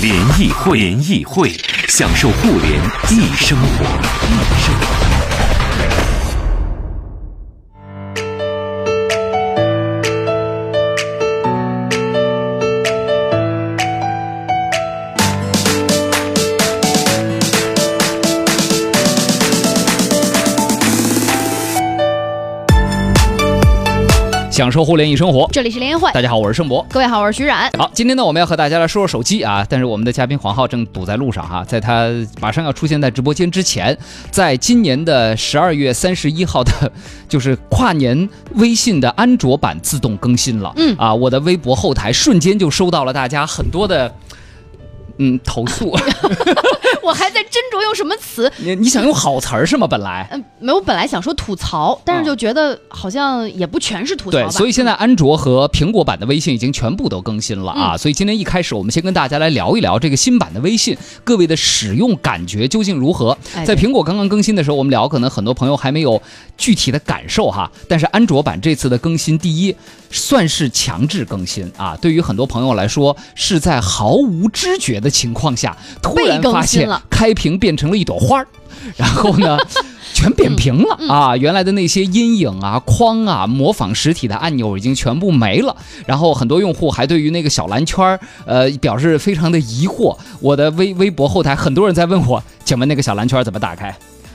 联谊会，联谊会，享受互联易生活，易生活。享受互联易生活，这里是联谊会。大家好，我是盛博。各位好，我是徐冉。好，今天呢，我们要和大家来说说手机啊。但是我们的嘉宾黄浩正堵在路上哈，在他马上要出现在直播间之前，在今年的十二月三十一号的，就是跨年微信的安卓版自动更新了。嗯啊，我的微博后台瞬间就收到了大家很多的。嗯，投诉，我还在斟酌用什么词。你你想用好词儿是吗？本来，嗯，没有，本来想说吐槽，但是就觉得好像也不全是吐槽。对，所以现在安卓和苹果版的微信已经全部都更新了啊。所以今天一开始，我们先跟大家来聊一聊这个新版的微信，各位的使用感觉究竟如何？在苹果刚刚更新的时候，我们聊，可能很多朋友还没有具体的感受哈。但是安卓版这次的更新，第一算是强制更新啊，对于很多朋友来说，是在毫无知觉的。情况下，突然发现开屏变成了一朵花儿，然后呢，全扁平了啊！原来的那些阴影啊、框啊、模仿实体的按钮已经全部没了。然后很多用户还对于那个小蓝圈儿，呃，表示非常的疑惑。我的微微博后台很多人在问我，请问那个小蓝圈怎么打开，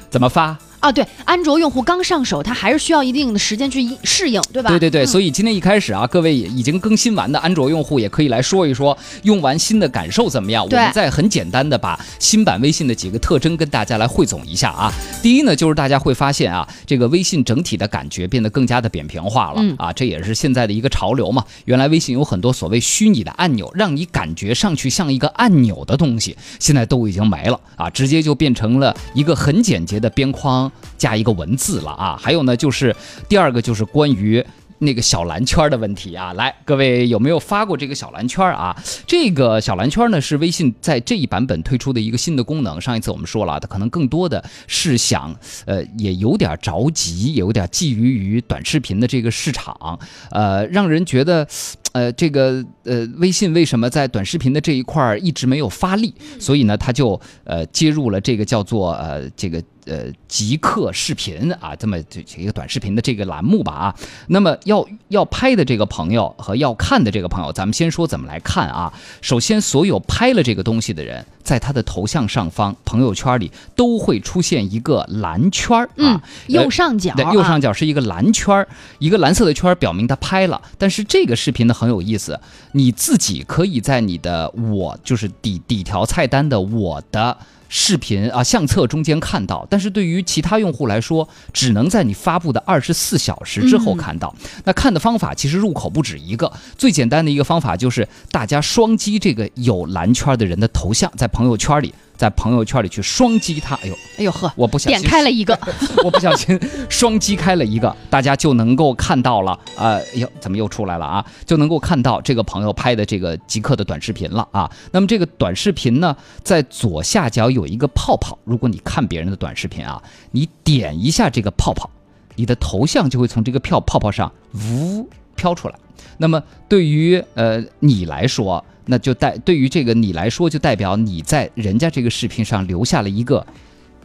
怎么发？啊，对，安卓用户刚上手，它还是需要一定的时间去适应，对吧？对对对，所以今天一开始啊，各位已经更新完的安卓用户也可以来说一说用完新的感受怎么样。我们再很简单的把新版微信的几个特征跟大家来汇总一下啊。第一呢，就是大家会发现啊，这个微信整体的感觉变得更加的扁平化了啊，这也是现在的一个潮流嘛。原来微信有很多所谓虚拟的按钮，让你感觉上去像一个按钮的东西，现在都已经没了啊，直接就变成了一个很简洁的边框。加一个文字了啊，还有呢，就是第二个就是关于那个小蓝圈的问题啊。来，各位有没有发过这个小蓝圈啊？这个小蓝圈呢，是微信在这一版本推出的一个新的功能。上一次我们说了，它可能更多的是想，呃，也有点着急，也有点觊觎于短视频的这个市场，呃，让人觉得。呃，这个呃，微信为什么在短视频的这一块儿一直没有发力？所以呢，他就呃接入了这个叫做呃这个呃极客视频啊，这么这一个短视频的这个栏目吧啊。那么要要拍的这个朋友和要看的这个朋友，咱们先说怎么来看啊。首先，所有拍了这个东西的人，在他的头像上方朋友圈里都会出现一个蓝圈儿啊，右上角，对，右上角是一个蓝圈儿，一个蓝色的圈儿表明他拍了。但是这个视频呢。很有意思，你自己可以在你的我就是底底条菜单的我的视频啊相册中间看到，但是对于其他用户来说，只能在你发布的二十四小时之后看到。那看的方法其实入口不止一个，最简单的一个方法就是大家双击这个有蓝圈的人的头像，在朋友圈里。在朋友圈里去双击它，哎呦，哎呦呵，我不小心点开了一个，我不小心双击开了一个，大家就能够看到了，呃，呦，怎么又出来了啊？就能够看到这个朋友拍的这个极客的短视频了啊。那么这个短视频呢，在左下角有一个泡泡，如果你看别人的短视频啊，你点一下这个泡泡，你的头像就会从这个票泡泡上呜飘出来。那么对于呃你来说，那就代对于这个你来说，就代表你在人家这个视频上留下了一个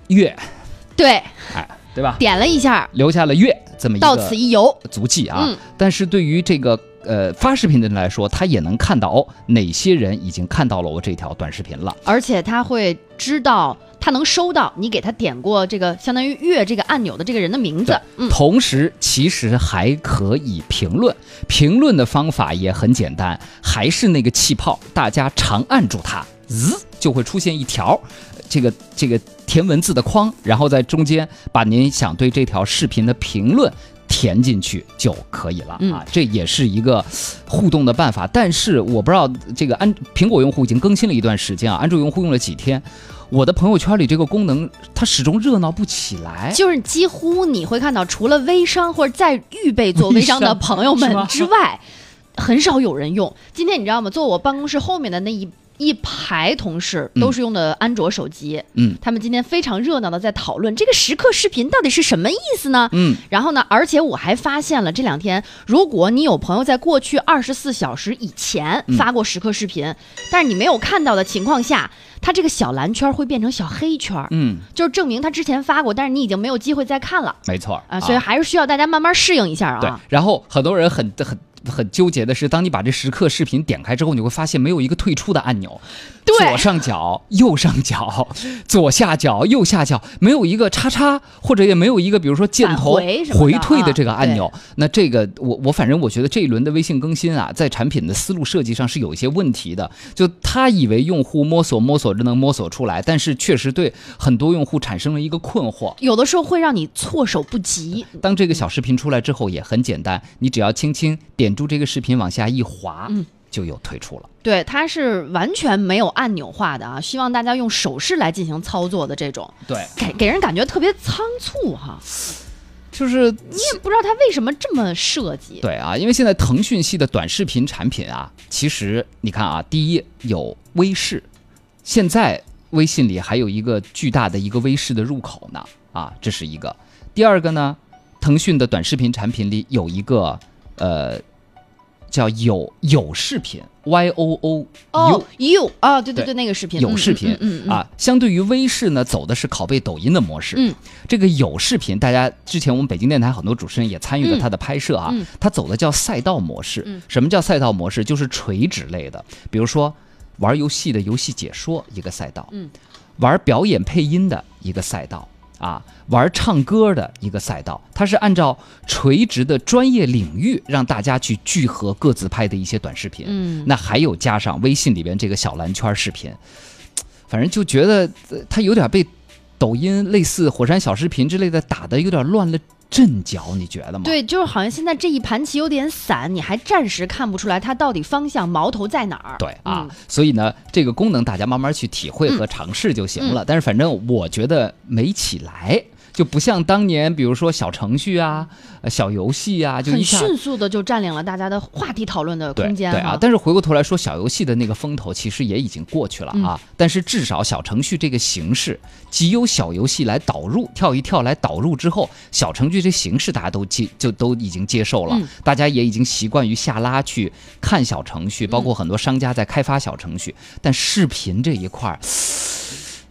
月，对，哎，对吧？点了一下，留下了月这么一个到此一游。足迹啊。但是对于这个呃发视频的人来说，他也能看到哦，哪些人已经看到了我这条短视频了，而且他会知道。他能收到你给他点过这个相当于阅这个按钮的这个人的名字，同时其实还可以评论，评论的方法也很简单，还是那个气泡，大家长按住它，滋就会出现一条这个这个填文字的框，然后在中间把您想对这条视频的评论填进去就可以了啊，这也是一个互动的办法。但是我不知道这个安苹果用户已经更新了一段时间啊，安卓用户用了几天。我的朋友圈里这个功能它始终热闹不起来。就是几乎你会看到，除了微商或者在预备做微商的朋友们之外，很少有人用。今天你知道吗？坐我办公室后面的那一。一排同事都是用的安卓手机，嗯，他们今天非常热闹的在讨论这个时刻视频到底是什么意思呢？嗯，然后呢，而且我还发现了这两天，如果你有朋友在过去二十四小时以前发过时刻视频，但是你没有看到的情况下，它这个小蓝圈会变成小黑圈，嗯，就是证明他之前发过，但是你已经没有机会再看了，没错啊，所以还是需要大家慢慢适应一下啊。对，然后很多人很很。很纠结的是，当你把这时刻视频点开之后，你会发现没有一个退出的按钮，左上角、右上角、左下角、右下角，没有一个叉叉，或者也没有一个比如说箭头回退的这个按钮。那这个我我反正我觉得这一轮的微信更新啊，在产品的思路设计上是有一些问题的。就他以为用户摸索摸索着能摸索出来，但是确实对很多用户产生了一个困惑，有的时候会让你措手不及。当这个小视频出来之后，也很简单，你只要轻轻点。住这个视频往下一滑，嗯，就有退出了。对，它是完全没有按钮化的啊，希望大家用手势来进行操作的这种。对，给给人感觉特别仓促哈，就是你也不知道它为什么这么设计。对啊，因为现在腾讯系的短视频产品啊，其实你看啊，第一有微视，现在微信里还有一个巨大的一个微视的入口呢啊，这是一个。第二个呢，腾讯的短视频产品里有一个。呃，叫有有视频，Y O O 哦，You 啊，对对对，那个视频有视频，嗯啊，相对于微视呢，走的是拷贝抖音的模式。嗯，这个有视频，大家之前我们北京电台很多主持人也参与了它的拍摄啊，它走的叫赛道模式。什么叫赛道模式？就是垂直类的，比如说玩游戏的游戏解说一个赛道，嗯，玩表演配音的一个赛道。啊，玩唱歌的一个赛道，它是按照垂直的专业领域让大家去聚合各自拍的一些短视频。嗯，那还有加上微信里边这个小蓝圈视频，反正就觉得它有点被抖音类似火山小视频之类的打的有点乱了。阵脚，你觉得吗？对，就是好像现在这一盘棋有点散，你还暂时看不出来它到底方向矛头在哪儿。对啊，所以呢，这个功能大家慢慢去体会和尝试就行了。但是反正我觉得没起来。就不像当年，比如说小程序啊、小游戏啊，就很迅速的就占领了大家的话题讨论的空间。对啊，但是回过头来说，小游戏的那个风头其实也已经过去了啊。但是至少小程序这个形式，即有小游戏来导入，跳一跳来导入之后，小程序这形式大家都接就都已经接受了，大家也已经习惯于下拉去看小程序，包括很多商家在开发小程序。但视频这一块儿，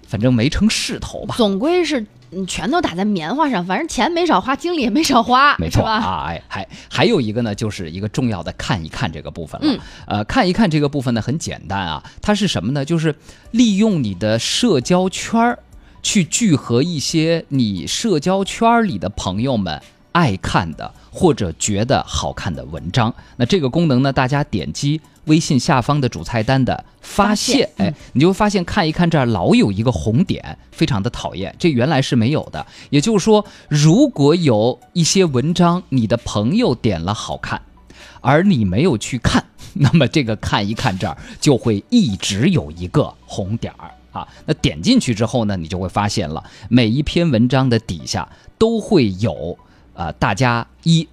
反正没成势头吧。总归是。你全都打在棉花上，反正钱没少花，精力也没少花，没错啊！哎，还还有一个呢，就是一个重要的看一看这个部分了。呃，看一看这个部分呢，很简单啊，它是什么呢？就是利用你的社交圈儿去聚合一些你社交圈里的朋友们爱看的或者觉得好看的文章。那这个功能呢，大家点击。微信下方的主菜单的发现，哎，你就会发现看一看这儿老有一个红点，非常的讨厌。这原来是没有的。也就是说，如果有一些文章你的朋友点了好看，而你没有去看，那么这个看一看这儿就会一直有一个红点儿啊。那点进去之后呢，你就会发现了每一篇文章的底下都会有，呃，大家一。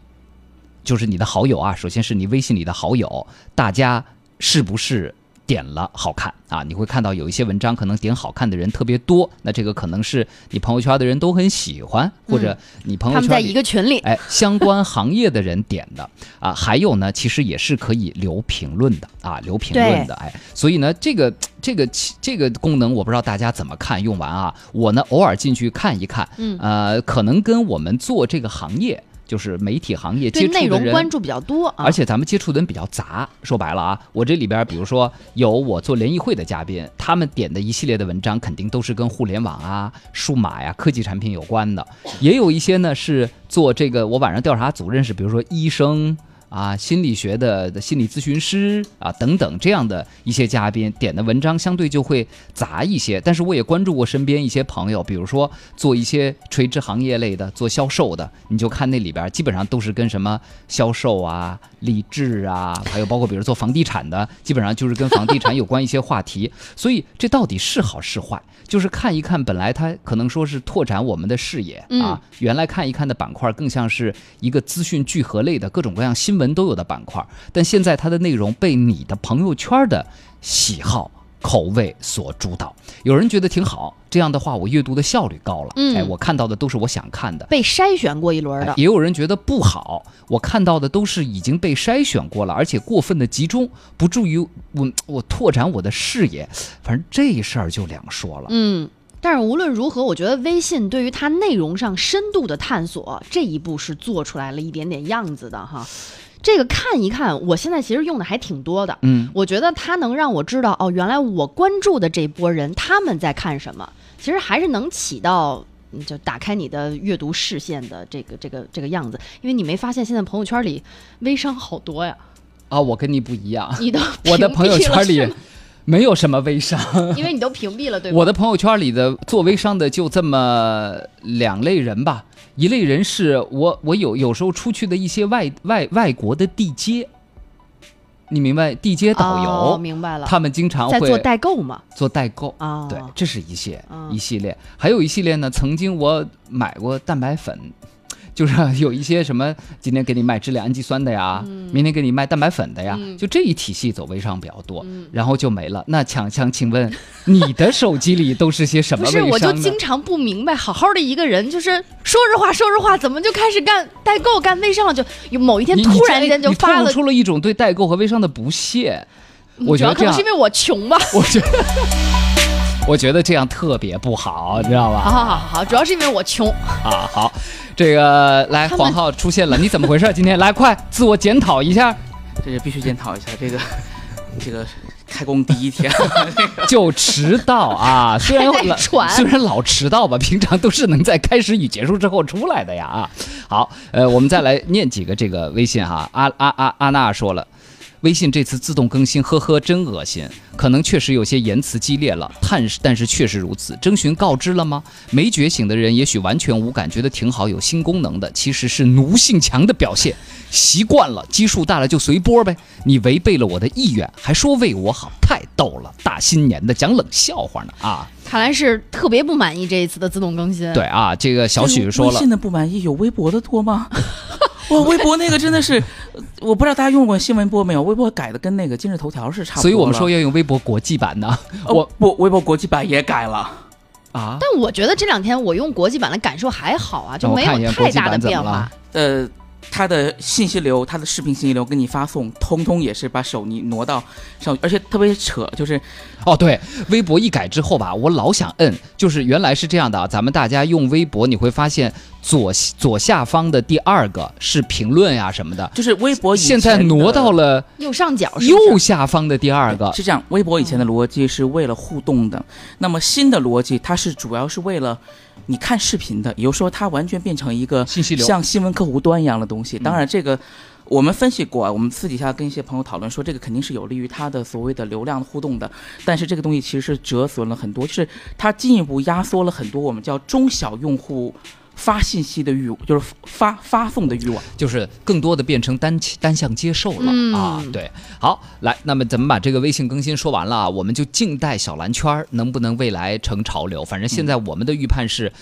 就是你的好友啊，首先是你微信里的好友，大家是不是点了好看啊？你会看到有一些文章可能点好看的人特别多，那这个可能是你朋友圈的人都很喜欢，或者你朋友圈他们在一个群里，哎，相关行业的人点的啊。还有呢，其实也是可以留评论的啊，留评论的，哎，所以呢，这个这个这个功能我不知道大家怎么看，用完啊，我呢偶尔进去看一看，嗯，呃，可能跟我们做这个行业。就是媒体行业接触的内容关注比较多，而且咱们接触的人比较杂。说白了啊，我这里边比如说有我做联谊会的嘉宾，他们点的一系列的文章，肯定都是跟互联网啊、数码呀、科技产品有关的。也有一些呢是做这个，我晚上调查组认识，比如说医生。啊、心理学的的心理咨询师啊等等这样的一些嘉宾，点的文章相对就会杂一些。但是我也关注过身边一些朋友，比如说做一些垂直行业类的，做销售的，你就看那里边基本上都是跟什么销售啊、励志啊，还有包括比如做房地产的，基本上就是跟房地产有关一些话题。所以这到底是好是坏，就是看一看。本来它可能说是拓展我们的视野啊，原来看一看的板块更像是一个资讯聚合类的各种各样新闻。都有的板块，但现在它的内容被你的朋友圈的喜好口味所主导。有人觉得挺好，这样的话我阅读的效率高了，哎，我看到的都是我想看的，被筛选过一轮的。也有人觉得不好，我看到的都是已经被筛选过了，而且过分的集中，不助于我我拓展我的视野。反正这事儿就两说了。嗯。但是无论如何，我觉得微信对于它内容上深度的探索这一步是做出来了一点点样子的哈。这个看一看，我现在其实用的还挺多的。嗯，我觉得它能让我知道哦，原来我关注的这波人他们在看什么，其实还是能起到就打开你的阅读视线的这个这个这个样子。因为你没发现现在朋友圈里微商好多呀？啊，我跟你不一样，你的 我的朋友圈里。没有什么微商，因为你都屏蔽了，对吧？我的朋友圈里的做微商的就这么两类人吧，一类人是我我有有时候出去的一些外外外国的地接，你明白？地接导游，明白了，他们经常会做代购嘛，做代购啊，对，这是一些一系列，还有一系列呢，曾经我买过蛋白粉。就是有一些什么，今天给你卖支链氨基酸的呀，明天给你卖蛋白粉的呀，就这一体系走微商比较多，然后就没了。那强强，请问你的手机里都是些什么不是，我就经常不明白，好好的一个人，就是说着话，说着话，怎么就开始干代购、干微商了？就有某一天突然间就发了，出了一种对代购和微商的不屑。我觉得可能是因为我穷吧。我觉得。我觉得这样特别不好，你知道吧？好好好好，主要是因为我穷啊。好，这个来黄浩出现了，你怎么回事？今天来快自我检讨一下。这是必须检讨一下，这个 这个开工第一天 就迟到啊！虽然老虽然老迟到吧，平常都是能在开始与结束之后出来的呀啊。好，呃，我们再来念几个这个微信哈。阿阿阿阿娜说了。微信这次自动更新，呵呵，真恶心。可能确实有些言辞激烈了，但是但是确实如此。征询告知了吗？没觉醒的人也许完全无感，觉得挺好，有新功能的，其实是奴性强的表现。习惯了，基数大了就随波呗。你违背了我的意愿，还说为我好，太逗了。大新年的讲冷笑话呢啊！看来是特别不满意这一次的自动更新。对啊，这个小许说了，微信的不满意有微博的多吗？哇，微博那个真的是，我不知道大家用过新闻播没有？微博改的跟那个今日头条是差不多。所以我们说要用微博国际版的。我不，微博国际版也改了啊。但我觉得这两天我用国际版的感受还好啊，就没有太大的变化。呃。它的信息流，它的视频信息流给你发送，通通也是把手你挪到上，而且特别扯，就是，哦对，微博一改之后吧，我老想摁，就是原来是这样的啊，咱们大家用微博，你会发现左左下方的第二个是评论呀什么的，就是微博现在挪到了右上角，右下方的第二个是这样，微博以前的逻辑是为了互动的，那么新的逻辑它是主要是为了。你看视频的，也就是说，它完全变成一个信息流，像新闻客户端一样的东西。当然，这个我们分析过，我们私底下跟一些朋友讨论说，这个肯定是有利于它的所谓的流量互动的。但是这个东西其实是折损了很多，就是它进一步压缩了很多我们叫中小用户。发信息的欲就是发发送的欲望，就是更多的变成单单向接受了啊！对，好来，那么咱们把这个微信更新说完了，我们就静待小蓝圈能不能未来成潮流。反正现在我们的预判是。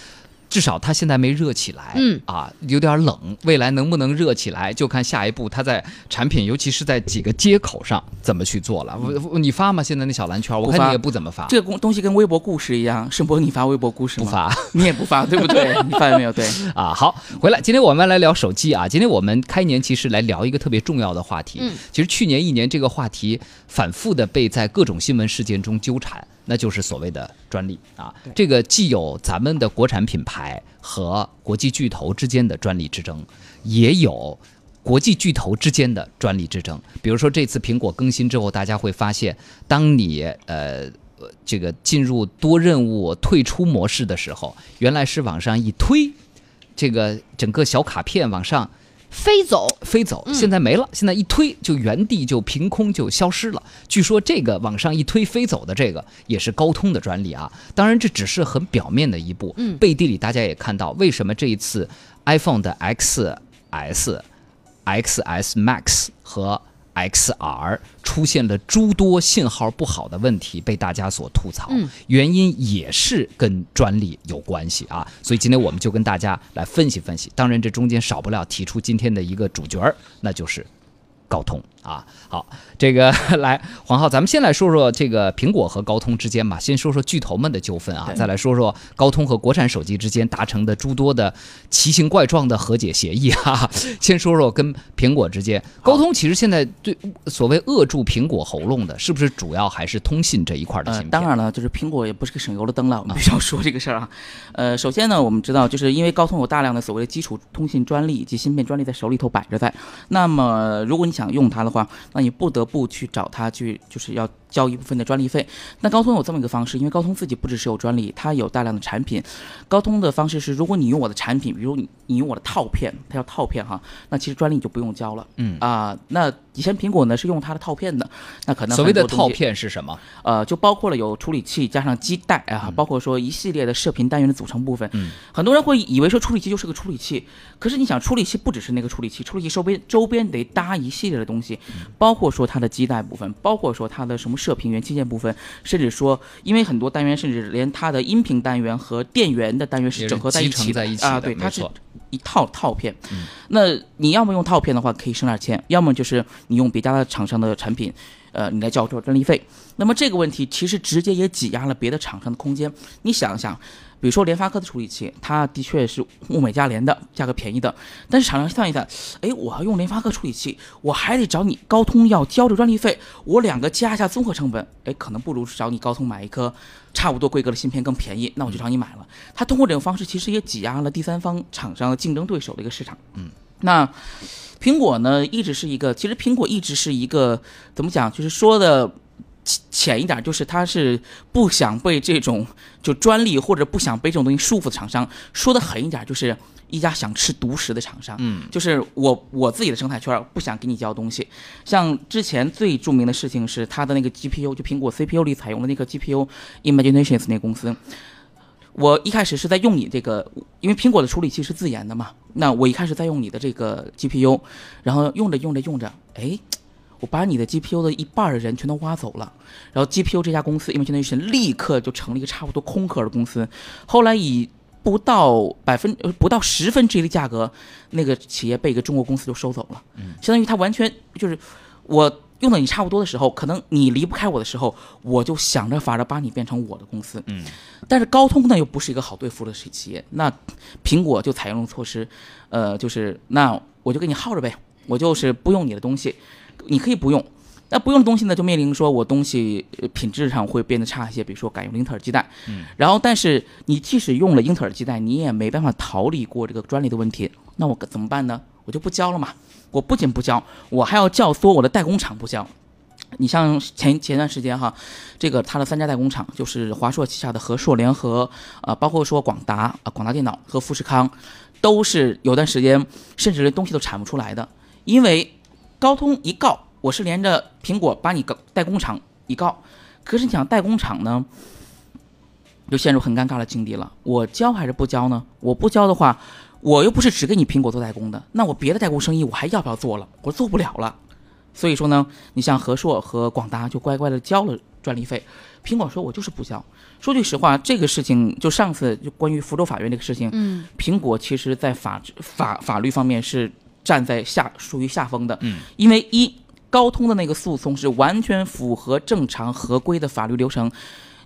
至少它现在没热起来，嗯啊，有点冷。未来能不能热起来，就看下一步它在产品，尤其是在几个接口上怎么去做了。你发吗？现在那小蓝圈，我看你也不怎么发。这个东西跟微博故事一样，盛博，你发微博故事吗？不发，你也不发，对不对？你发现没有？对啊，好，回来，今天我们来聊手机啊。今天我们开年其实来聊一个特别重要的话题。嗯，其实去年一年这个话题反复的被在各种新闻事件中纠缠。那就是所谓的专利啊，这个既有咱们的国产品牌和国际巨头之间的专利之争，也有国际巨头之间的专利之争。比如说这次苹果更新之后，大家会发现，当你呃这个进入多任务退出模式的时候，原来是往上一推，这个整个小卡片往上飞走，飞走，现在没了，现在一推就原地就凭空就消失了。据说这个往上一推飞走的这个也是高通的专利啊，当然这只是很表面的一步，嗯，背地里大家也看到，为什么这一次 iPhone 的 XS、XS Max 和 XR 出现了诸多信号不好的问题，被大家所吐槽。嗯，原因也是跟专利有关系啊。所以今天我们就跟大家来分析分析。当然，这中间少不了提出今天的一个主角儿，那就是高通。啊，好，这个 来黄浩，咱们先来说说这个苹果和高通之间吧。先说说巨头们的纠纷啊，再来说说高通和国产手机之间达成的诸多的奇形怪状的和解协议哈。先说说跟苹果之间，高通其实现在对所谓扼住苹果喉咙的，是不是主要还是通信这一块的芯片？当然了，就是苹果也不是个省油的灯了，我们必须要说这个事儿啊。呃，首先呢，我们知道，就是因为高通有大量的所谓的基础通信专利以及芯片专利在手里头摆着在，那么如果你想用它的话，那你不得不去找他去，就是要交一部分的专利费。那高通有这么一个方式，因为高通自己不只是有专利，它有大量的产品。高通的方式是，如果你用我的产品，比如你你用我的套片，它叫套片哈，那其实专利就不用交了。嗯啊，那以前苹果呢是用它的套片的，那可能所谓的套片是什么？呃，就包括了有处理器加上基带啊，包括说一系列的射频单元的组成部分。嗯，很多人会以为说处理器就是个处理器，可是你想处理器不只是那个处理器，处理器周边周边得搭一系列的东西。包括说它的基带部分，包括说它的什么射频元器件部分，甚至说，因为很多单元，甚至连它的音频单元和电源的单元是整合在一起的啊，对，它是一套套片。那你要么用套片的话，可以省点钱；要么就是你用别家的厂商的产品，呃，你来交这专利费。那么这个问题其实直接也挤压了别的厂商的空间。你想一想。比如说联发科的处理器，它的确是物美价廉的，价格便宜的。但是厂商算一算，哎，我要用联发科处理器，我还得找你高通要交这专利费，我两个加一下综合成本，哎，可能不如找你高通买一颗差不多规格的芯片更便宜，那我就找你买了。他通过这种方式，其实也挤压了第三方厂商的竞争对手的一个市场。嗯，那苹果呢，一直是一个，其实苹果一直是一个怎么讲，就是说的。浅一点，就是他是不想被这种就专利或者不想被这种东西束缚的厂商。说的狠一点，就是一家想吃独食的厂商。嗯，就是我我自己的生态圈不想给你交东西。像之前最著名的事情是他的那个 GPU，就苹果 CPU 里采用的那个 GPU，Imaginations 那公司。我一开始是在用你这个，因为苹果的处理器是自研的嘛。那我一开始在用你的这个 GPU，然后用着用着用着，哎。我把你的 GPU 的一半的人全都挖走了，然后 GPU 这家公司，Imagination 立刻就成了一个差不多空壳的公司。后来以不到百分不到十分之一的价格，那个企业被一个中国公司就收走了。嗯，相当于它完全就是我用的你差不多的时候，可能你离不开我的时候，我就想着法着把你变成我的公司。嗯，但是高通呢又不是一个好对付的企业，那苹果就采用了措施，呃，就是那我就给你耗着呗，我就是不用你的东西。你可以不用，那不用的东西呢，就面临说我东西品质上会变得差一些，比如说改用英特尔基带。嗯，然后但是你即使用了英特尔基带，你也没办法逃离过这个专利的问题。那我怎么办呢？我就不交了嘛。我不仅不交，我还要教唆我的代工厂不交。你像前前段时间哈，这个它的三家代工厂就是华硕旗下的和硕联合，啊，包括说广达啊，广达电脑和富士康，都是有段时间甚至连东西都产不出来的，因为。高通一告，我是连着苹果把你个代工厂一告，可是你想代工厂呢，就陷入很尴尬的境地了。我交还是不交呢？我不交的话，我又不是只给你苹果做代工的，那我别的代工生意我还要不要做了？我做不了了。所以说呢，你像和硕和广达就乖乖的交了专利费，苹果说我就是不交。说句实话，这个事情就上次就关于福州法院这个事情，嗯，苹果其实在法法法律方面是。站在下属于下风的，嗯，因为一高通的那个诉讼是完全符合正常合规的法律流程，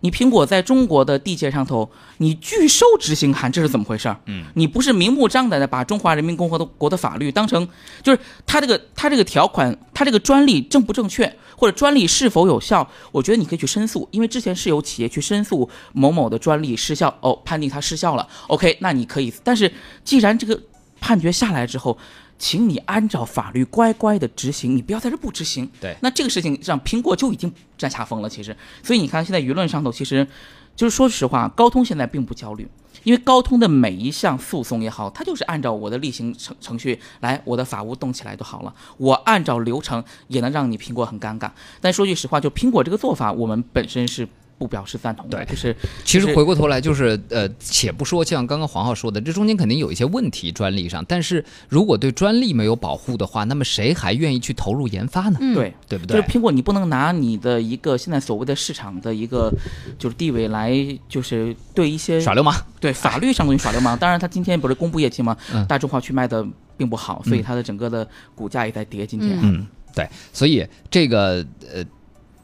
你苹果在中国的地界上头，你拒收执行函，这是怎么回事？嗯，你不是明目张胆的把中华人民共和国的法律当成，就是他这个他这个条款，他这个专利正不正确，或者专利是否有效？我觉得你可以去申诉，因为之前是有企业去申诉某某的专利失效，哦，判定它失效了，OK，那你可以，但是既然这个判决下来之后。请你按照法律乖乖的执行，你不要在这不执行。对，那这个事情让苹果就已经占下风了。其实，所以你看，现在舆论上头，其实就是说实话，高通现在并不焦虑，因为高通的每一项诉讼也好，它就是按照我的例行程程序来，我的法务动起来就好了。我按照流程也能让你苹果很尴尬。但说句实话，就苹果这个做法，我们本身是。不表示赞同的，就是其实回过头来就是呃，且不说像刚刚黄浩说的，这中间肯定有一些问题专利上，但是如果对专利没有保护的话，那么谁还愿意去投入研发呢？对对不对？就是苹果，你不能拿你的一个现在所谓的市场的一个就是地位来就是对一些耍流氓，对法律上东西耍流氓。当然，他今天不是公布业绩吗？大众化去卖的并不好，所以它的整个的股价也在跌。今天，嗯，对，所以这个呃，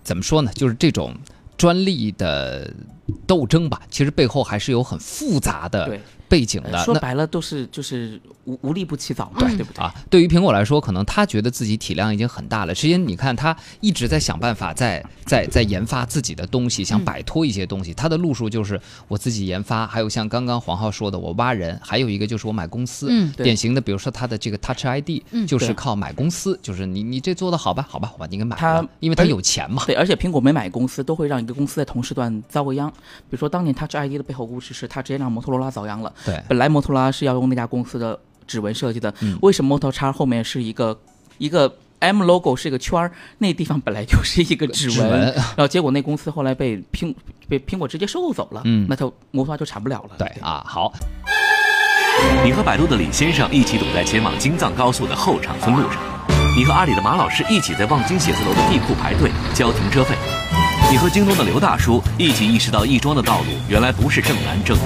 怎么说呢？就是这种。专利的斗争吧，其实背后还是有很复杂的。背景的说白了都是就是无无利不起早，嘛对不对啊？对于苹果来说，可能他觉得自己体量已经很大了。实际你看，他一直在想办法，在在在研发自己的东西，想摆脱一些东西。他的路数就是我自己研发，还有像刚刚黄浩说的，我挖人，还有一个就是我买公司。嗯，典型的，比如说他的这个 Touch ID，就是靠买公司，就是你你这做的好吧，好吧，我把你给买了，因为他有钱嘛。对，而且苹果没买公司，都会让一个公司在同时段遭个殃。比如说当年 Touch ID 的背后故事是，他直接让摩托罗拉遭殃了。对，本来摩托罗拉是要用那家公司的指纹设计的，为什么摩托叉后面是一个一个 M logo 是一个圈儿？那地方本来就是一个指纹，然后结果那公司后来被苹被苹果直接收购走了，嗯，那就摩托就产不了了。对啊，好。你和百度的李先生一起堵在前往京藏高速的后场村路上，你和阿里的马老师一起在望京写字楼的地库排队交停车费。你和京东的刘大叔一起意识到亦庄的道路原来不是正南正北，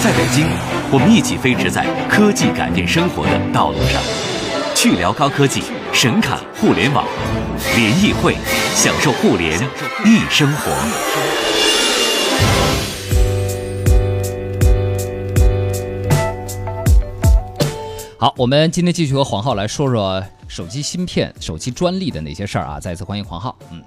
在北京，我们一起飞驰在科技改变生活的道路上，去聊高科技，神侃互联网，联谊会，享受互联易生活。好，我们今天继续和黄浩来说说手机芯片、手机专利的那些事儿啊！再次欢迎黄浩，嗯。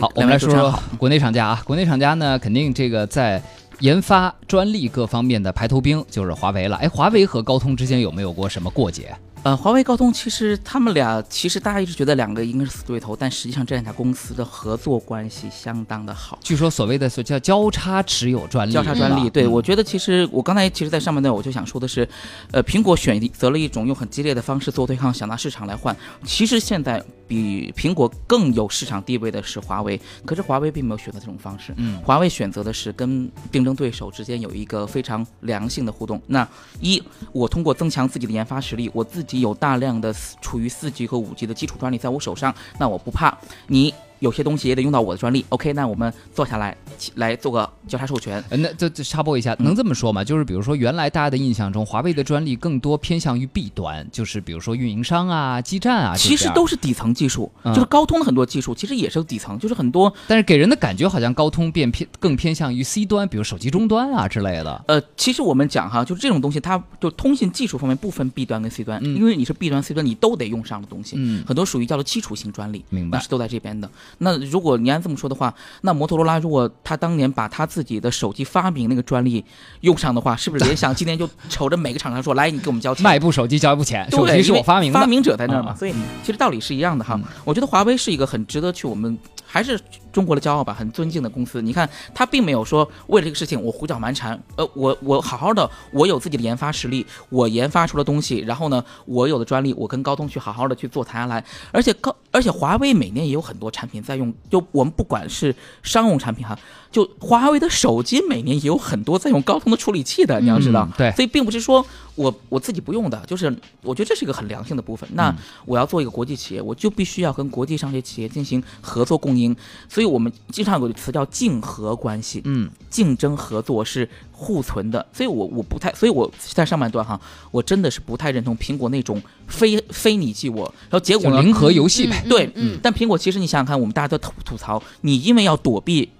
好，我们来说说国内厂家啊。国内厂家呢，肯定这个在研发专利各方面的排头兵就是华为了。哎，华为和高通之间有没有过什么过节？呃，华为、高通其实他们俩，其实大家一直觉得两个应该是死对头，但实际上这两家公司的合作关系相当的好。据说所谓的叫交叉持有专利，交叉专利。对，我觉得其实我刚才其实，在上半段我就想说的是，呃，苹果选择了一种用很激烈的方式做对抗，想拿市场来换。其实现在比苹果更有市场地位的是华为，可是华为并没有选择这种方式。嗯，华为选择的是跟竞争对手之间有一个非常良性的互动。那一，我通过增强自己的研发实力，我自己有大量的处于四 G 和五 G 的基础专利在我手上，那我不怕你。有些东西也得用到我的专利，OK？那我们坐下来来做个交叉授权。那这这插播一下，能这么说吗？就是比如说，原来大家的印象中，华为的专利更多偏向于 B 端，就是比如说运营商啊、基站啊，其实都是底层技术。就是高通的很多技术其实也是底层，就是很多。但是给人的感觉好像高通变偏更偏向于 C 端，比如手机终端啊之类的。呃，其实我们讲哈，就是这种东西，它就通信技术方面不分 B 端跟 C 端，因为你是 B 端、C 端你都得用上的东西，嗯，很多属于叫做基础性专利，明白？是都在这边的。那如果你你按这么说的话，那摩托罗拉如果他当年把他自己的手机发明那个专利用上的话，是不是联想今天就瞅着每个厂商说：“来，你给我们交钱，卖一部手机交一部钱，手机是我发明的，发明者在那儿嘛。”所以其实道理是一样的哈。我觉得华为是一个很值得去我们。还是中国的骄傲吧，很尊敬的公司。你看，他并没有说为了这个事情我胡搅蛮缠。呃，我我好好的，我有自己的研发实力，我研发出了东西，然后呢，我有的专利，我跟高通去好好的去做谈下来。而且高，而且华为每年也有很多产品在用。就我们不管是商用产品哈，就华为的手机每年也有很多在用高通的处理器的，你要知道。对，所以并不是说。我我自己不用的，就是我觉得这是一个很良性的部分。那我要做一个国际企业，我就必须要跟国际上这些企业进行合作共赢。所以我们经常有个词叫竞合关系，嗯，竞争合作是互存的。所以我我不太，所以我在上半段哈，我真的是不太认同苹果那种非非你即我，然后结果零和游戏呗。对，嗯但苹果其实你想想看，我们大家都吐吐槽，你因为要躲避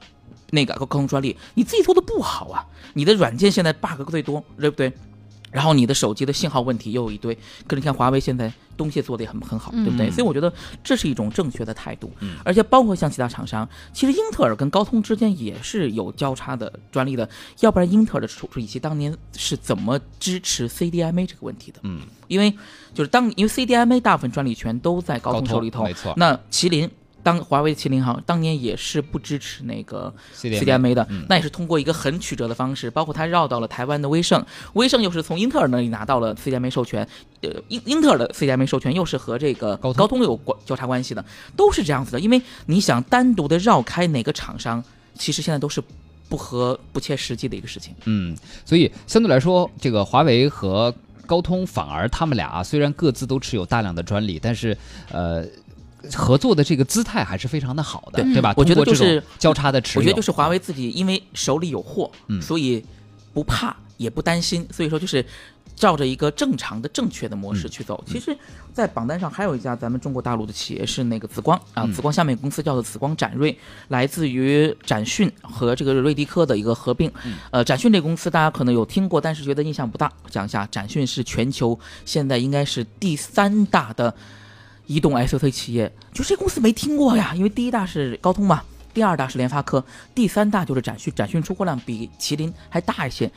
那个高通专利，你自己做的不好啊，你的软件现在 bug 最多，对不对？然后你的手机的信号问题又有一堆，可是你看华为现在东西做的也很很好，对不对？所以我觉得这是一种正确的态度。而且包括像其他厂商，其实英特尔跟高通之间也是有交叉的专利的，要不然英特尔的处理器当年是怎么支持 CDMA 这个问题的？嗯，因为就是当因为 CDMA 大部分专利权都在高通手里头，没错。那麒麟。当华为的麒麟哈，当年也是不支持那个 CDMA 的，那也是通过一个很曲折的方式，包括它绕到了台湾的威盛，威盛又是从英特尔那里拿到了 CDMA 授权，呃，英英特尔的 CDMA 授权又是和这个高通有关交叉关系的，都是这样子的。因为你想单独的绕开哪个厂商，其实现在都是不合不切实际的一个事情。嗯，所以相对来说，这个华为和高通反而他们俩虽然各自都持有大量的专利，但是呃。合作的这个姿态还是非常的好的，对吧？我觉得就是交叉的持有。我觉得就是华为自己因为手里有货，所以不怕也不担心，所以说就是照着一个正常的、正确的模式去走。其实，在榜单上还有一家咱们中国大陆的企业是那个紫光啊，紫光下面公司叫做紫光展锐，来自于展讯和这个瑞迪科的一个合并。呃，展讯这公司大家可能有听过，但是觉得印象不大。讲一下，展讯是全球现在应该是第三大的。移动 SoC 企业，就这公司没听过呀，因为第一大是高通嘛，第二大是联发科，第三大就是展讯，展讯出货量比麒麟还大一些。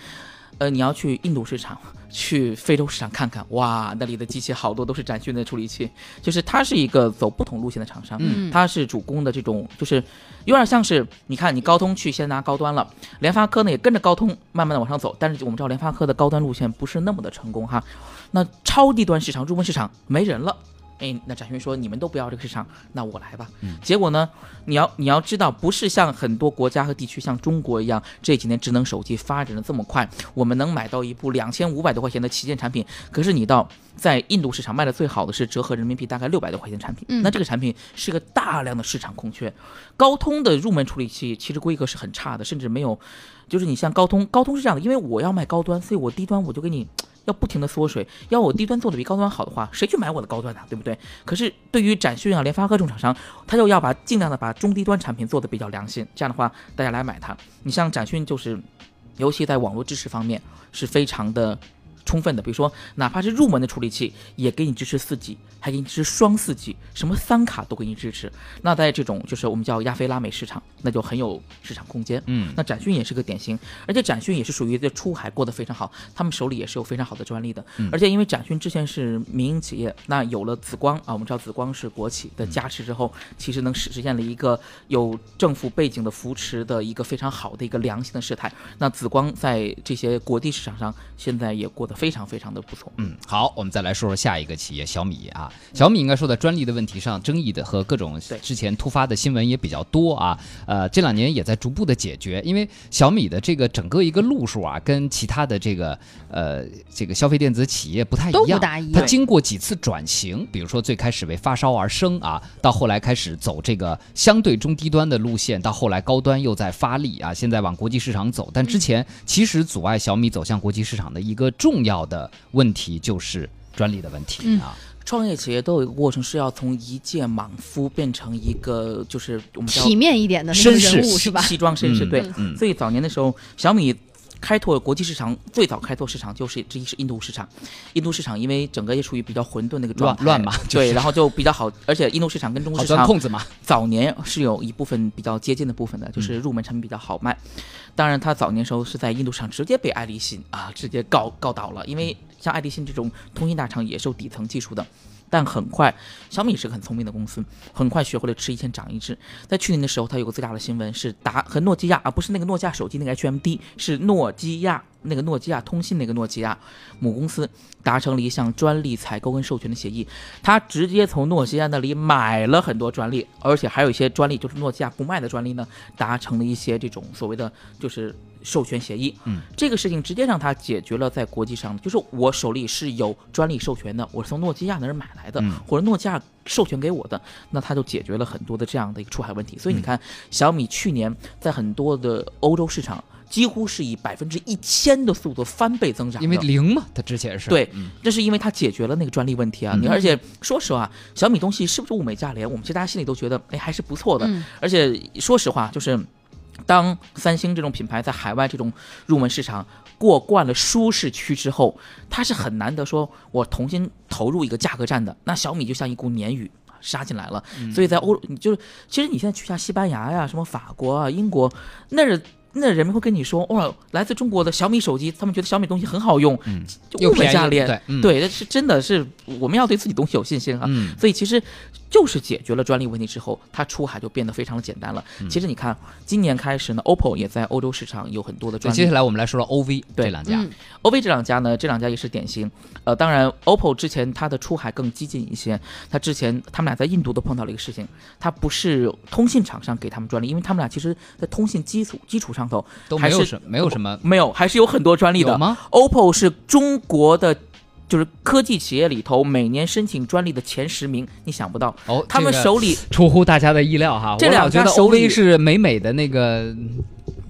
呃，你要去印度市场、去非洲市场看看，哇，那里的机器好多都是展讯的处理器，就是它是一个走不同路线的厂商，嗯它是主攻的这种，就是有点像是你看，你高通去先拿高端了，联发科呢也跟着高通慢慢的往上走，但是我们知道联发科的高端路线不是那么的成功哈，那超低端市场、入门市场没人了。哎，那展讯说你们都不要这个市场，那我来吧。嗯，结果呢，你要你要知道，不是像很多国家和地区像中国一样，这几年智能手机发展的这么快，我们能买到一部两千五百多块钱的旗舰产品。可是你到在印度市场卖的最好的是折合人民币大概六百多块钱产品，那这个产品是个大量的市场空缺。高通的入门处理器其实规格是很差的，甚至没有，就是你像高通，高通是这样的，因为我要卖高端，所以我低端我就给你。要不停的缩水，要我低端做的比高端好的话，谁去买我的高端呢？对不对？可是对于展讯啊、联发科这种厂商，他就要把尽量的把中低端产品做的比较良心，这样的话大家来买它。你像展讯就是，尤其在网络支持方面是非常的。充分的，比如说，哪怕是入门的处理器，也给你支持四 G，还给你支持双四 G，什么三卡都给你支持。那在这种就是我们叫亚非拉美市场，那就很有市场空间。嗯，那展讯也是个典型，而且展讯也是属于在出海过得非常好，他们手里也是有非常好的专利的。而且因为展讯之前是民营企业，那有了紫光啊，我们知道紫光是国企的加持之后，其实能实实现了一个有政府背景的扶持的一个非常好的一个良性的事态。那紫光在这些国际市场上现在也过得。非常非常的不错。嗯，好，我们再来说说下一个企业小米啊。小米应该说在专利的问题上，争议的和各种之前突发的新闻也比较多啊。呃，这两年也在逐步的解决，因为小米的这个整个一个路数啊，跟其他的这个呃这个消费电子企业不太一样。它经过几次转型，比如说最开始为发烧而生啊，到后来开始走这个相对中低端的路线，到后来高端又在发力啊，现在往国际市场走。但之前其实阻碍小米走向国际市场的一个重。重要的问题就是专利的问题啊！创业企业都有一个过程，是要从一介莽夫变成一个就是我们体面一点的绅士是吧？西装绅士对。所以早年的时候，小米。开拓国际市场最早开拓市场就是之一是印度市场，印度市场因为整个也处于比较混沌的一个状态，乱嘛，对，然后就比较好，而且印度市场跟中国市场控制嘛，早年是有一部分比较接近的部分的，就是入门产品比较好卖。当然，他早年时候是在印度市场直接被爱立信啊直接告告倒了，因为像爱立信这种通信大厂也是有底层技术的。但很快，小米是个很聪明的公司，很快学会了吃一堑长一智。在去年的时候，它有个最大的新闻是达和诺基亚，而不是那个诺基亚手机那个 HMD，是诺基亚那个诺基亚通信那个诺基亚母公司达成了一项专利采购跟授权的协议。他直接从诺基亚那里买了很多专利，而且还有一些专利就是诺基亚不卖的专利呢，达成了一些这种所谓的就是。授权协议，嗯，这个事情直接让他解决了在国际上，就是我手里是有专利授权的，我是从诺基亚那儿买来的，或者诺基亚授权给我的，那他就解决了很多的这样的一个出海问题。所以你看，小米去年在很多的欧洲市场，几乎是以百分之一千的速度翻倍增长，因为零嘛，它之前是对，这是因为它解决了那个专利问题啊。你而且说实话，小米东西是不是物美价廉？我们其实大家心里都觉得，哎，还是不错的。而且说实话，就是。当三星这种品牌在海外这种入门市场过惯了舒适区之后，它是很难得说我重新投入一个价格战的。那小米就像一股鲶鱼杀进来了，所以在欧就是其实你现在去下西班牙呀、什么法国啊、英国，那是。那人们会跟你说，哇，来自中国的小米手机，他们觉得小米东西很好用，嗯，物美价廉，对，对，是真的是我们要对自己东西有信心啊。所以其实就是解决了专利问题之后，它出海就变得非常的简单了。其实你看，今年开始呢，OPPO 也在欧洲市场有很多的专利。接下来我们来说说 OV 这两家，OV 这两家呢，这两家也是典型。呃，当然，OPPO 之前它的出海更激进一些，它之前他们俩在印度都碰到了一个事情，它不是通信厂商给他们专利，因为他们俩其实在通信基础基础上头都没有什没有什么没有，还是有很多专利的吗？OPPO 是中国的。就是科技企业里头每年申请专利的前十名，你想不到哦，他们手里出乎大家的意料哈。这两觉得 OV 是美美的那个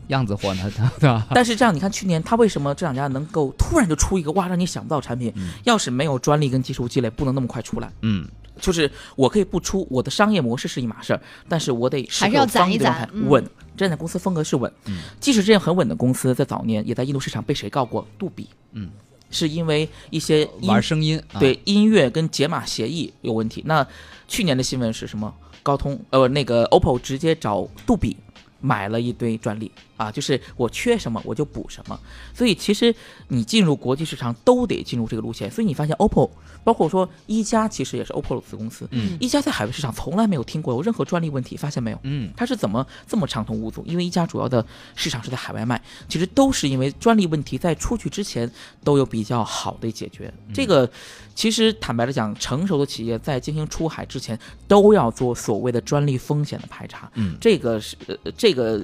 样子货呢，对吧？但是这样，你看去年他为什么这两家能够突然就出一个哇，让你想不到产品？要是没有专利跟技术积累，不能那么快出来。嗯，就是我可以不出，我的商业模式是一码事儿，但是我得还是要攒一攒，稳。这家公司风格是稳，即使这样很稳的公司，在早年也在印度市场被谁告过？杜比。嗯。是因为一些玩声音，对音乐跟解码协议有问题。那去年的新闻是什么？高通呃，那个 OPPO 直接找杜比买了一堆专利。啊，就是我缺什么我就补什么，所以其实你进入国际市场都得进入这个路线。所以你发现 OPPO，包括说一加，其实也是 OPPO 的子公司。嗯，一加在海外市场从来没有听过有任何专利问题，发现没有？嗯，它是怎么这么畅通无阻？因为一加主要的市场是在海外卖，其实都是因为专利问题在出去之前都有比较好的解决。这个其实坦白的讲，成熟的企业在进行出海之前都要做所谓的专利风险的排查。嗯，这个是呃这个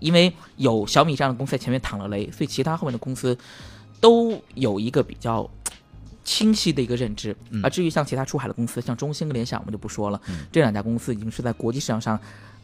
因为。有小米这样的公司在前面躺了雷，所以其他后面的公司都有一个比较清晰的一个认知。啊至于像其他出海的公司，像中兴跟联想，我们就不说了。这两家公司已经是在国际市场上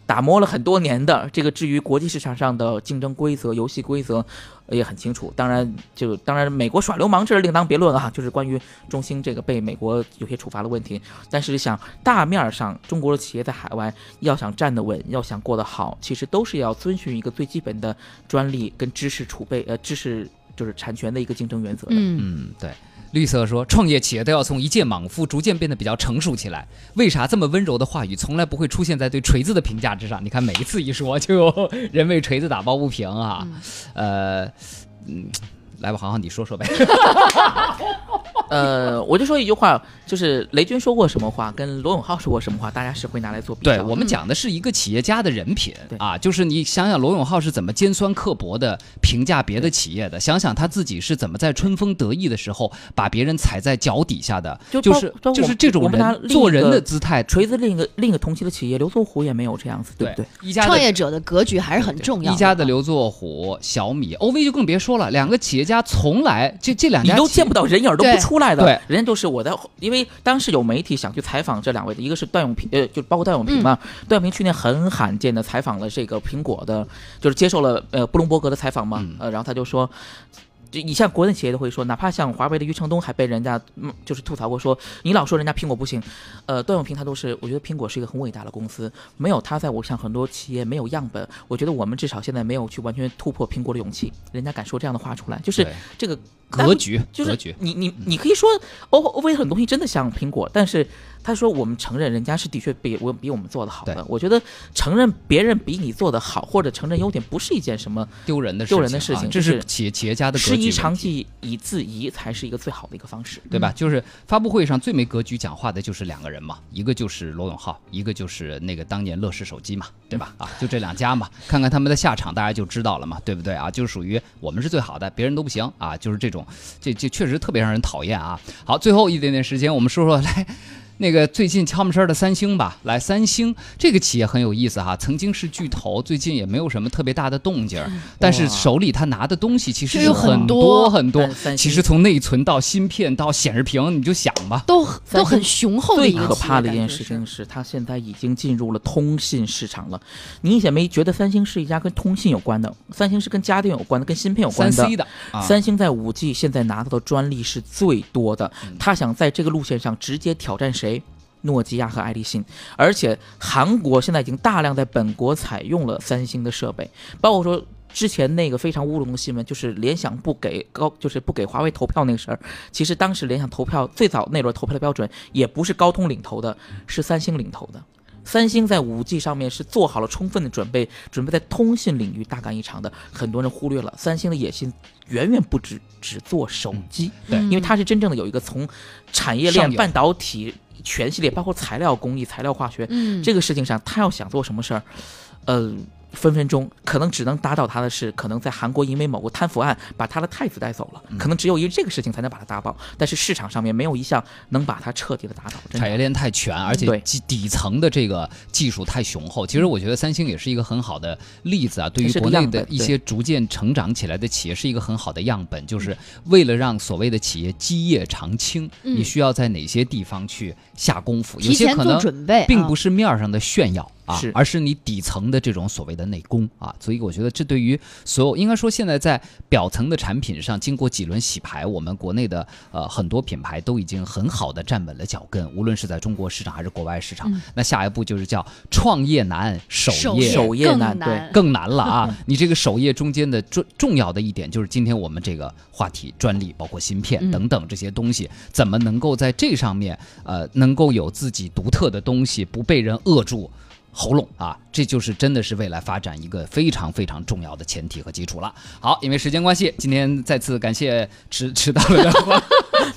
打磨了很多年的。这个至于国际市场上的竞争规则、游戏规则也很清楚。当然，就当然美国耍流氓这是另当别论啊。就是关于中兴这个被美国有些处罚的问题。但是想大面上，中国的企业在海外要想站得稳，要想过得好，其实都是要遵循一个最基本的专利跟知识储备，呃，知识就是产权的一个竞争原则的。嗯，对。绿色说，创业企业都要从一介莽夫逐渐变得比较成熟起来。为啥这么温柔的话语从来不会出现在对锤子的评价之上？你看，每一次一说，就有人为锤子打抱不平啊。呃，嗯，来吧，航航，你说说呗。呃，我就说一句话，就是雷军说过什么话，跟罗永浩说过什么话，大家是会拿来做比较。对我们讲的是一个企业家的人品啊，就是你想想罗永浩是怎么尖酸刻薄的评价别的企业的，想想他自己是怎么在春风得意的时候把别人踩在脚底下的，就是就是这种人做人的姿态。锤子另一个另一个同期的企业刘作虎也没有这样子，对不对？一家创业者的格局还是很重要。一家的刘作虎、小米、OV 就更别说了，两个企业家从来这这两家你都见不到人影都不出。来的，对，人家都是我在，因为当时有媒体想去采访这两位的，一个是段永平，呃，就包括段永平嘛。段永平去年很罕见的采访了这个苹果的，就是接受了呃布隆伯格的采访嘛，呃，然后他就说。就你像国内企业都会说，哪怕像华为的余承东还被人家嗯就是吐槽过，说你老说人家苹果不行，呃，段永平他都是，我觉得苹果是一个很伟大的公司，没有他在我像很多企业没有样本，我觉得我们至少现在没有去完全突破苹果的勇气，人家敢说这样的话出来，就是这个格局，就是你你你可以说 O O V 很多东西真的像苹果，但是。他说：“我们承认人家是的确比我比我们做的好的。我觉得承认别人比你做的好，或者承认优点，不是一件什么丢人的丢人的事情。这是企业企业家的师夷长技以自夷，才是一个最好的一个方式，对吧？就是发布会上最没格局讲话的就是两个人嘛，一个就是罗永浩，一个就是那个当年乐视手机嘛，对吧？啊，就这两家嘛，看看他们的下场，大家就知道了嘛，对不对啊？就是属于我们是最好的，别人都不行啊，就是这种，这这确实特别让人讨厌啊。好，最后一点点时间，我们说说来。”那个最近悄没声的三星吧，来三星这个企业很有意思哈，曾经是巨头，最近也没有什么特别大的动静，但是手里他拿的东西其实有很多很多。其实从内存到芯片到显示屏，你就想吧，都都很雄厚的一个。最可怕的一件事情是，它现在已经进入了通信市场了。你以前没觉得三星是一家跟通信有关的？三星是跟家电有关的，跟芯片有关的。三 C 的，三星在五 G 现在拿到的专利是最多的，他想在这个路线上直接挑战谁？诺基亚和爱立信，而且韩国现在已经大量在本国采用了三星的设备，包括说之前那个非常乌龙的新闻，就是联想不给高，就是不给华为投票那个事儿。其实当时联想投票最早那轮投票的标准也不是高通领投的，是三星领投的。三星在五 G 上面是做好了充分的准备，准备在通信领域大干一场的。很多人忽略了三星的野心远远不止只做手机，对，因为它是真正的有一个从产业链、半导体全系列，包括材料工艺、材料化学嗯，这个事情上，他要想做什么事儿，呃。分分钟可能只能打倒他的是，可能在韩国因为某个贪腐案把他的太子带走了，可能只有因为这个事情才能把他打倒。但是市场上面没有一项能把他彻底的打倒。产业链太全，而且对基底层的这个技术太雄厚。其实我觉得三星也是一个很好的例子啊，对于国内的一些逐渐成长起来的企业是一个很好的样本。就是为了让所谓的企业基业长青，嗯你需要在哪些地方去下功夫？有些可能并不是面儿上的炫耀啊是，而是你底层的这种所谓的内功啊。所以我觉得这对于所有应该说现在在表层的产品上经过几轮洗牌，我们国内的呃很多品牌都已经很好的站稳了脚跟，无论是在中国市场还是国外市场。嗯那下一步就是叫创业难，守首业更首页难对，更难了啊！你这个首页中间的重重要的一点，就是今天我们这个话题，专利包括芯片嗯等等这些东西，怎么能够在这上面，呃，能够有自己独特的东西，不被人扼住喉咙啊？这就是真的是未来发展一个非常非常重要的前提和基础了。好，因为时间关系，今天再次感谢迟迟到了的